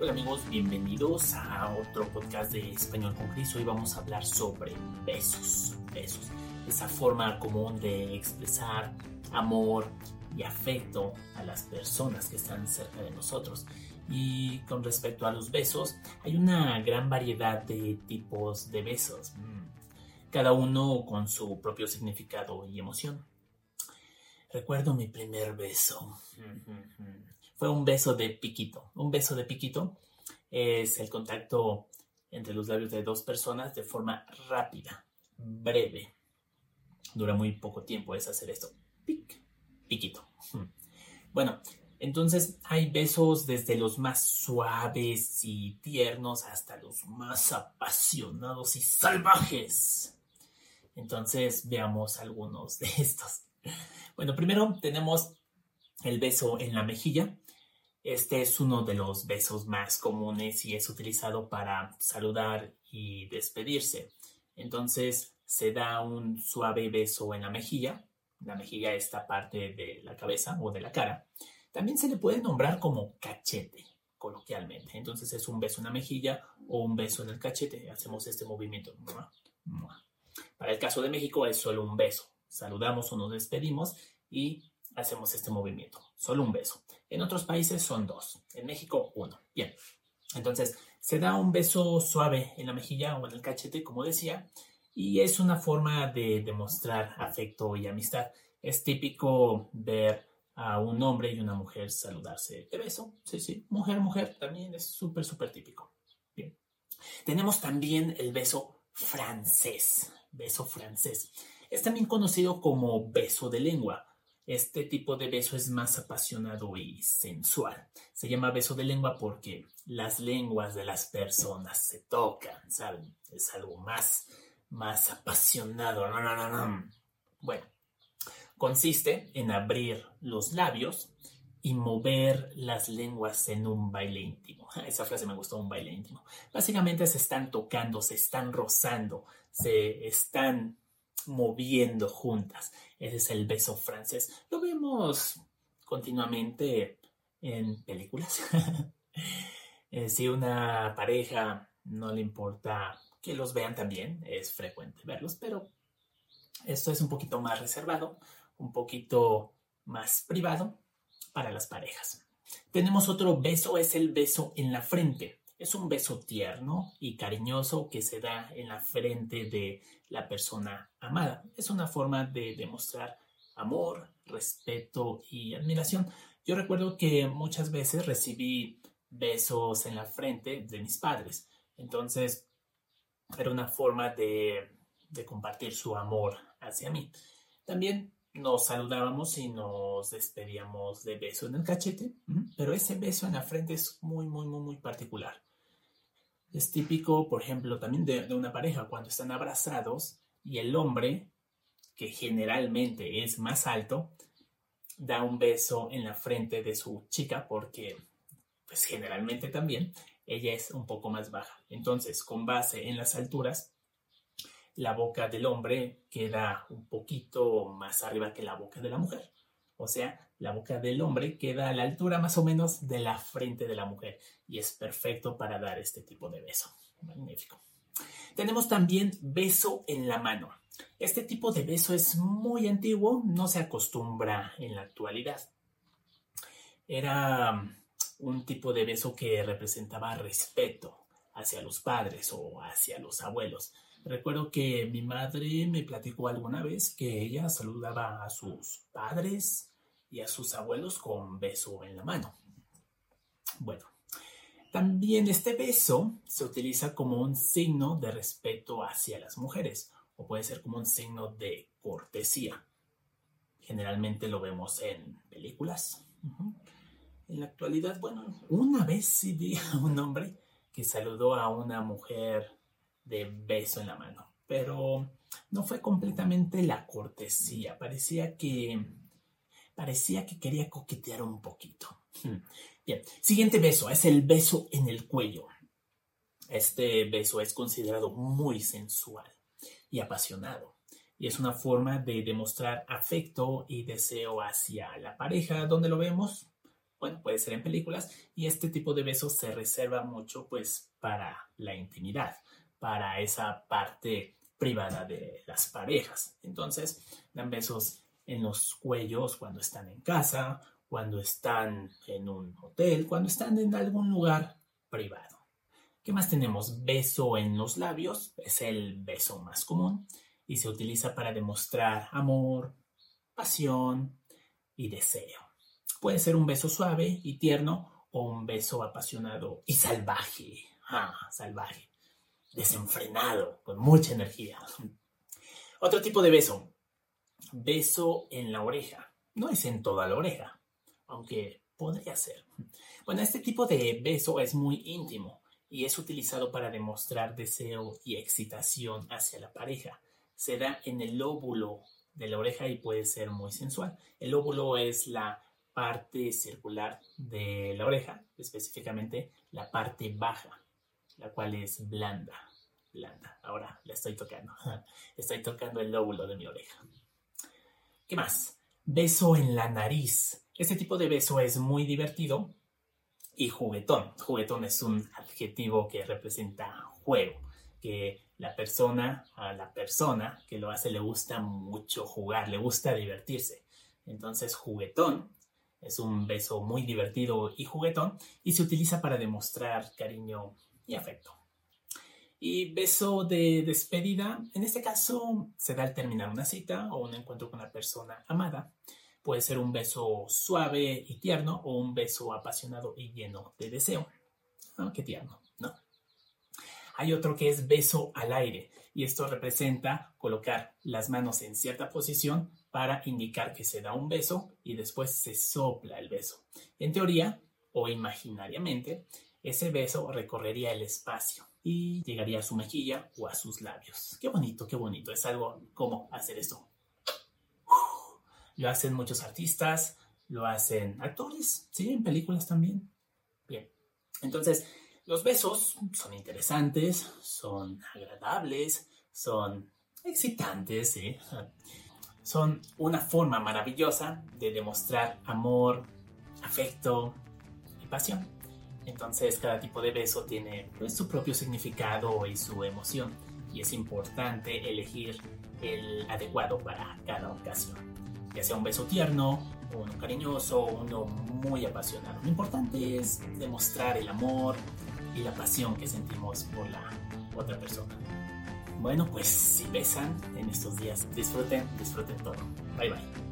Hola amigos, bienvenidos a otro podcast de Español con Cris. Hoy vamos a hablar sobre besos, besos, esa forma común de expresar amor y afecto a las personas que están cerca de nosotros. Y con respecto a los besos, hay una gran variedad de tipos de besos, mm, cada uno con su propio significado y emoción. Recuerdo mi primer beso. Fue un beso de piquito. Un beso de piquito es el contacto entre los labios de dos personas de forma rápida, breve. Dura muy poco tiempo es hacer esto. Pic, piquito. Bueno, entonces hay besos desde los más suaves y tiernos hasta los más apasionados y salvajes. Entonces veamos algunos de estos. Bueno, primero tenemos el beso en la mejilla. Este es uno de los besos más comunes y es utilizado para saludar y despedirse. Entonces se da un suave beso en la mejilla. La mejilla es esta parte de la cabeza o de la cara. También se le puede nombrar como cachete, coloquialmente. Entonces es un beso en la mejilla o un beso en el cachete. Hacemos este movimiento. Para el caso de México es solo un beso. Saludamos o nos despedimos y hacemos este movimiento. Solo un beso. En otros países son dos. En México, uno. Bien. Entonces, se da un beso suave en la mejilla o en el cachete, como decía, y es una forma de demostrar afecto y amistad. Es típico ver a un hombre y una mujer saludarse de beso. Sí, sí. Mujer, mujer, también es súper, súper típico. Bien. Tenemos también el beso francés. Beso francés. Es también conocido como beso de lengua. Este tipo de beso es más apasionado y sensual. Se llama beso de lengua porque las lenguas de las personas se tocan, ¿saben? Es algo más, más apasionado. No, no, no, no. Bueno, consiste en abrir los labios y mover las lenguas en un baile íntimo. Esa frase me gustó, un baile íntimo. Básicamente se están tocando, se están rozando, se están moviendo juntas. Ese es el beso francés. Lo vemos continuamente en películas. Eh, si una pareja no le importa que los vean también, es frecuente verlos, pero esto es un poquito más reservado, un poquito más privado para las parejas. Tenemos otro beso, es el beso en la frente. Es un beso tierno y cariñoso que se da en la frente de la persona amada. Es una forma de demostrar amor, respeto y admiración. Yo recuerdo que muchas veces recibí besos en la frente de mis padres. Entonces, era una forma de, de compartir su amor hacia mí. También nos saludábamos y nos despedíamos de beso en el cachete, pero ese beso en la frente es muy, muy, muy, muy particular. Es típico, por ejemplo, también de, una pareja cuando están abrazados y el hombre, que generalmente es más alto, da un beso en la frente de su chica porque, pues generalmente también, ella es un poco más baja. Entonces, con base en las alturas, la boca del hombre queda un poquito más arriba que la boca de la mujer. O sea, la boca del hombre queda a la altura más o menos de la frente de la mujer y es perfecto para dar este tipo de beso. Magnífico. Tenemos también beso en la mano. Este tipo de beso es muy antiguo, no se acostumbra en la actualidad. Era un tipo de beso que representaba respeto hacia los padres o hacia los abuelos. Recuerdo que mi madre me platicó alguna vez que ella saludaba a sus padres, y a sus abuelos con beso en la mano. Bueno, también este beso se utiliza como un signo de respeto hacia las mujeres o puede ser como un signo de cortesía. Generalmente lo vemos en películas. En la actualidad, bueno, una vez sí vi a un hombre que saludó a una mujer de beso en la mano, pero no fue completamente la cortesía. Parecía que parecía que quería coquetear un poquito. Hmm. Bien, siguiente beso es el beso en el cuello. Este beso es considerado muy sensual y apasionado y es una forma de demostrar afecto y deseo hacia la pareja. ¿Dónde lo vemos? bueno, puede ser en películas, y este tipo de besos se reserva mucho pues para la intimidad, para esa parte privada de las parejas. Entonces, dan besos en los cuellos cuando están en casa, cuando están en un hotel, cuando están en algún lugar privado. ¿Qué más tenemos? Beso en los labios, es el beso más común y se utiliza para demostrar amor, pasión y deseo. Puede ser un beso suave y tierno o un beso apasionado y salvaje. Ah, salvaje. Desenfrenado, con mucha energía. Otro tipo de beso. Beso en la oreja. No es en toda la oreja, aunque podría ser. Bueno, este tipo de beso es muy íntimo y es utilizado para demostrar deseo y excitación hacia la pareja. Se da en el lóbulo de la oreja y puede ser muy sensual. El lóbulo es la parte circular de la oreja, específicamente la parte baja, la cual es blanda. Blanda. Ahora la estoy tocando. Estoy tocando el lóbulo de mi oreja. ¿Qué más? Beso en la nariz. Este tipo de beso es muy divertido y juguetón. Juguetón es un adjetivo que representa juego, que la persona, a la persona que lo hace le gusta mucho jugar, le gusta divertirse. Entonces, juguetón es un beso muy divertido y juguetón y se utiliza para demostrar cariño y afecto. Y beso de despedida, en este caso se da al terminar una cita o un encuentro con la persona amada. Puede ser un beso suave y tierno o un beso apasionado y lleno de deseo. Ah, qué tierno, ¿no? Hay otro que es beso al aire y esto representa colocar las manos en cierta posición para indicar que se da un beso y después se sopla el beso. En teoría o imaginariamente, ese beso recorrería el espacio y llegaría a su mejilla o a sus labios. Qué bonito, qué bonito. Es algo como hacer esto. Lo hacen muchos artistas, lo hacen actores, sí, en películas también. Bien. Entonces, los besos son interesantes, son agradables, son excitantes, ¿sí? son una forma maravillosa de demostrar amor, afecto y pasión. Entonces cada tipo de beso tiene pues, su propio significado y su emoción y es importante elegir el adecuado para cada ocasión. Ya sea un beso tierno, uno cariñoso, uno muy apasionado. Lo importante es demostrar el amor y la pasión que sentimos por la otra persona. Bueno, pues si besan en estos días, disfruten, disfruten todo. Bye bye.